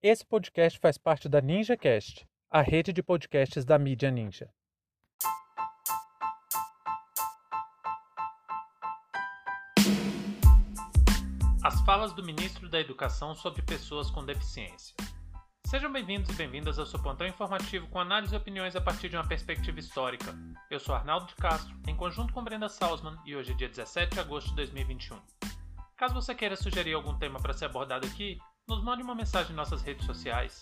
Esse podcast faz parte da NinjaCast, a rede de podcasts da mídia Ninja. As falas do ministro da Educação sobre pessoas com deficiência. Sejam bem-vindos e bem-vindas ao seu pontão informativo com análise e opiniões a partir de uma perspectiva histórica. Eu sou Arnaldo de Castro, em conjunto com Brenda Salzman, e hoje é dia 17 de agosto de 2021. Caso você queira sugerir algum tema para ser abordado aqui, nos mande uma mensagem em nossas redes sociais.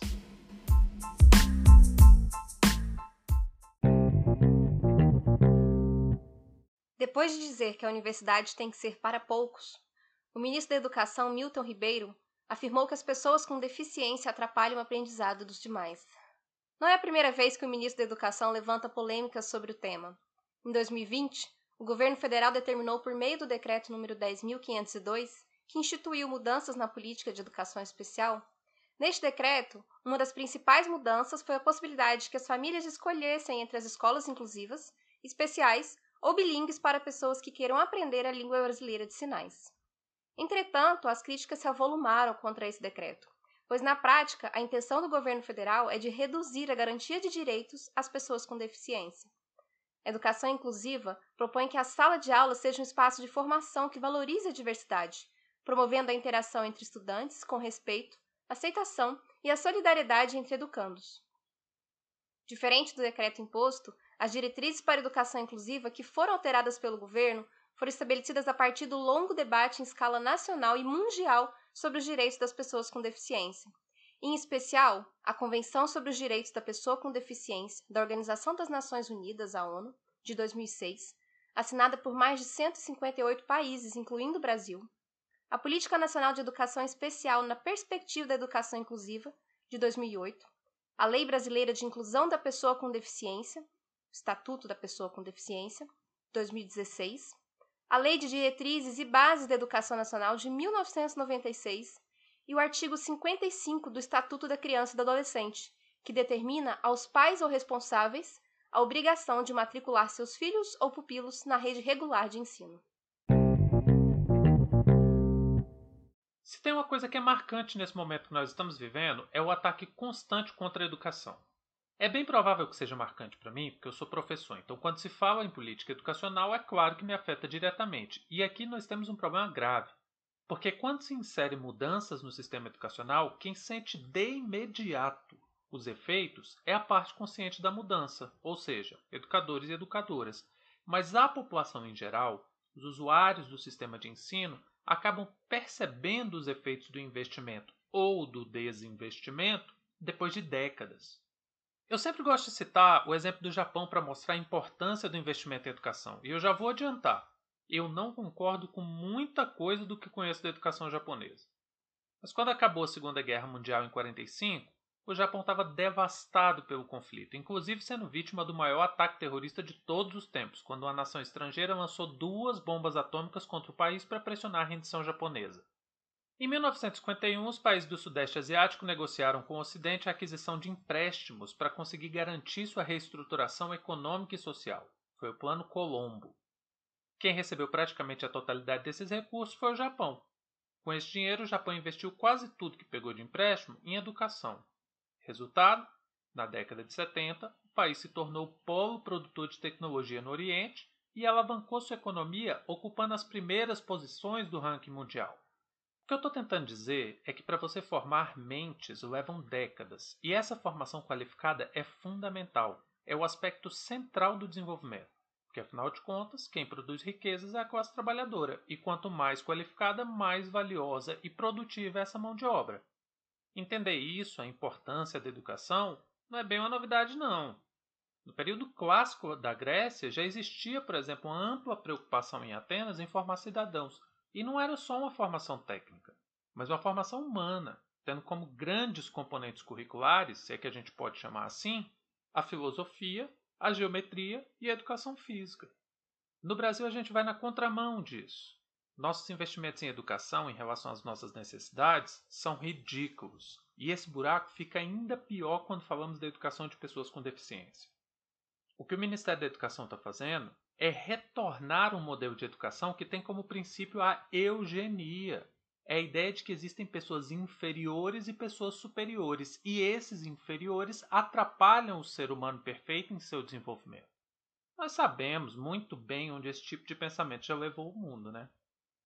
Depois de dizer que a universidade tem que ser para poucos, o ministro da Educação, Milton Ribeiro, afirmou que as pessoas com deficiência atrapalham o aprendizado dos demais. Não é a primeira vez que o ministro da Educação levanta polêmicas sobre o tema. Em 2020, o governo federal determinou por meio do decreto número 10502, que instituiu mudanças na política de educação especial, Neste decreto, uma das principais mudanças foi a possibilidade de que as famílias escolhessem entre as escolas inclusivas, especiais ou bilíngues para pessoas que queiram aprender a língua brasileira de sinais. Entretanto, as críticas se avolumaram contra esse decreto, pois na prática a intenção do governo federal é de reduzir a garantia de direitos às pessoas com deficiência. A educação inclusiva propõe que a sala de aula seja um espaço de formação que valorize a diversidade, promovendo a interação entre estudantes com respeito, aceitação e a solidariedade entre educandos. Diferente do decreto imposto, as diretrizes para a educação inclusiva que foram alteradas pelo governo foram estabelecidas a partir do longo debate em escala nacional e mundial sobre os direitos das pessoas com deficiência. Em especial, a Convenção sobre os Direitos da Pessoa com Deficiência da Organização das Nações Unidas, a ONU, de 2006, assinada por mais de 158 países, incluindo o Brasil. A Política Nacional de Educação Especial na Perspectiva da Educação Inclusiva, de 2008. A Lei Brasileira de Inclusão da Pessoa com Deficiência, Estatuto da Pessoa com Deficiência, 2016 a Lei de Diretrizes e Bases da Educação Nacional de 1996 e o artigo 55 do Estatuto da Criança e do Adolescente, que determina aos pais ou responsáveis a obrigação de matricular seus filhos ou pupilos na rede regular de ensino. Se tem uma coisa que é marcante nesse momento que nós estamos vivendo, é o ataque constante contra a educação. É bem provável que seja marcante para mim, porque eu sou professor. Então, quando se fala em política educacional, é claro que me afeta diretamente. E aqui nós temos um problema grave. Porque quando se insere mudanças no sistema educacional, quem sente de imediato os efeitos é a parte consciente da mudança, ou seja, educadores e educadoras. Mas a população em geral, os usuários do sistema de ensino, acabam percebendo os efeitos do investimento ou do desinvestimento depois de décadas. Eu sempre gosto de citar o exemplo do Japão para mostrar a importância do investimento em educação. E eu já vou adiantar. Eu não concordo com muita coisa do que conheço da educação japonesa. Mas quando acabou a Segunda Guerra Mundial em 1945, o Japão estava devastado pelo conflito, inclusive sendo vítima do maior ataque terrorista de todos os tempos, quando uma nação estrangeira lançou duas bombas atômicas contra o país para pressionar a rendição japonesa. Em 1951, os países do Sudeste Asiático negociaram com o Ocidente a aquisição de empréstimos para conseguir garantir sua reestruturação econômica e social. Foi o Plano Colombo. Quem recebeu praticamente a totalidade desses recursos foi o Japão. Com esse dinheiro, o Japão investiu quase tudo que pegou de empréstimo em educação. Resultado: na década de 70, o país se tornou polo produtor de tecnologia no Oriente e alavancou sua economia, ocupando as primeiras posições do ranking mundial. O que eu estou tentando dizer é que para você formar mentes levam décadas, e essa formação qualificada é fundamental, é o aspecto central do desenvolvimento. Porque afinal de contas, quem produz riquezas é a classe trabalhadora, e quanto mais qualificada, mais valiosa e produtiva é essa mão de obra. Entender isso, a importância da educação, não é bem uma novidade, não. No período clássico da Grécia já existia, por exemplo, uma ampla preocupação em Atenas em formar cidadãos, e não era só uma formação técnica, mas uma formação humana, tendo como grandes componentes curriculares, se é que a gente pode chamar assim, a filosofia, a geometria e a educação física. No Brasil, a gente vai na contramão disso. Nossos investimentos em educação em relação às nossas necessidades são ridículos. E esse buraco fica ainda pior quando falamos da educação de pessoas com deficiência. O que o Ministério da Educação está fazendo é retornar um modelo de educação que tem como princípio a eugenia. é a ideia de que existem pessoas inferiores e pessoas superiores, e esses inferiores atrapalham o ser humano perfeito em seu desenvolvimento. Nós sabemos muito bem onde esse tipo de pensamento já levou o mundo, né?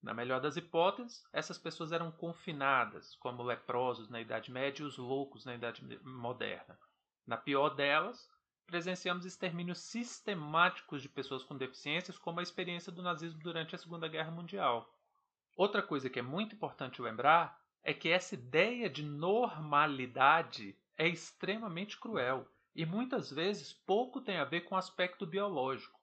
Na melhor das hipóteses, essas pessoas eram confinadas, como leprosos na Idade Média e os loucos na Idade Moderna. Na pior delas, presenciamos extermínios sistemáticos de pessoas com deficiências, como a experiência do nazismo durante a Segunda Guerra Mundial. Outra coisa que é muito importante lembrar é que essa ideia de normalidade é extremamente cruel e muitas vezes pouco tem a ver com o aspecto biológico.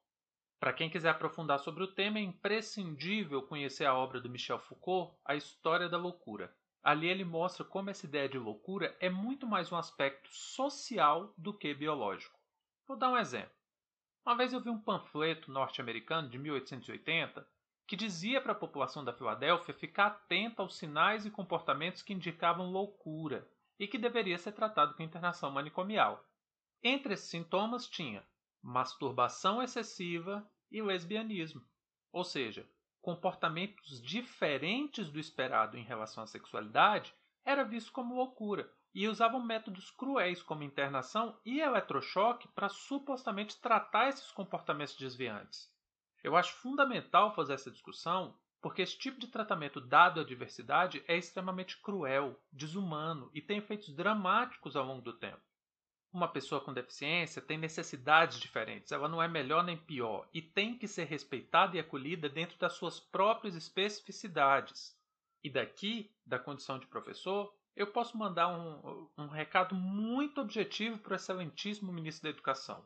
Para quem quiser aprofundar sobre o tema, é imprescindível conhecer a obra do Michel Foucault, A História da Loucura. Ali ele mostra como essa ideia de loucura é muito mais um aspecto social do que biológico. Vou dar um exemplo. Uma vez eu vi um panfleto norte-americano de 1880 que dizia para a população da Filadélfia ficar atenta aos sinais e comportamentos que indicavam loucura e que deveria ser tratado com internação manicomial. Entre esses sintomas tinha masturbação excessiva e lesbianismo, ou seja, comportamentos diferentes do esperado em relação à sexualidade era visto como loucura e usavam métodos cruéis como internação e eletrochoque para supostamente tratar esses comportamentos desviantes. Eu acho fundamental fazer essa discussão porque esse tipo de tratamento dado à diversidade é extremamente cruel, desumano e tem efeitos dramáticos ao longo do tempo. Uma pessoa com deficiência tem necessidades diferentes, ela não é melhor nem pior e tem que ser respeitada e acolhida dentro das suas próprias especificidades. E daqui, da condição de professor, eu posso mandar um, um recado muito objetivo para o excelentíssimo ministro da Educação.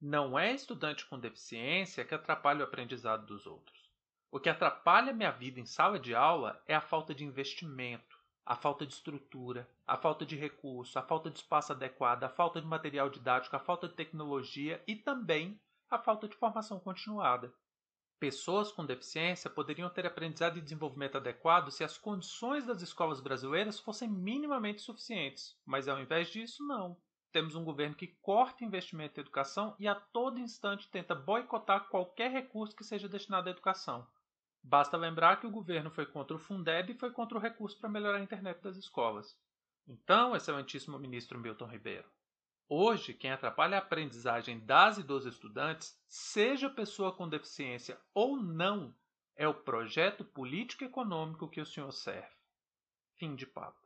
Não é estudante com deficiência que atrapalha o aprendizado dos outros. O que atrapalha minha vida em sala de aula é a falta de investimento a falta de estrutura, a falta de recurso, a falta de espaço adequado, a falta de material didático, a falta de tecnologia e também a falta de formação continuada. Pessoas com deficiência poderiam ter aprendizado e desenvolvimento adequado se as condições das escolas brasileiras fossem minimamente suficientes, mas ao invés disso, não. Temos um governo que corta investimento em educação e a todo instante tenta boicotar qualquer recurso que seja destinado à educação. Basta lembrar que o governo foi contra o Fundeb e foi contra o recurso para melhorar a internet das escolas. Então, excelentíssimo ministro Milton Ribeiro, hoje quem atrapalha a aprendizagem das e dos estudantes, seja pessoa com deficiência ou não, é o projeto político e econômico que o senhor serve. Fim de papo.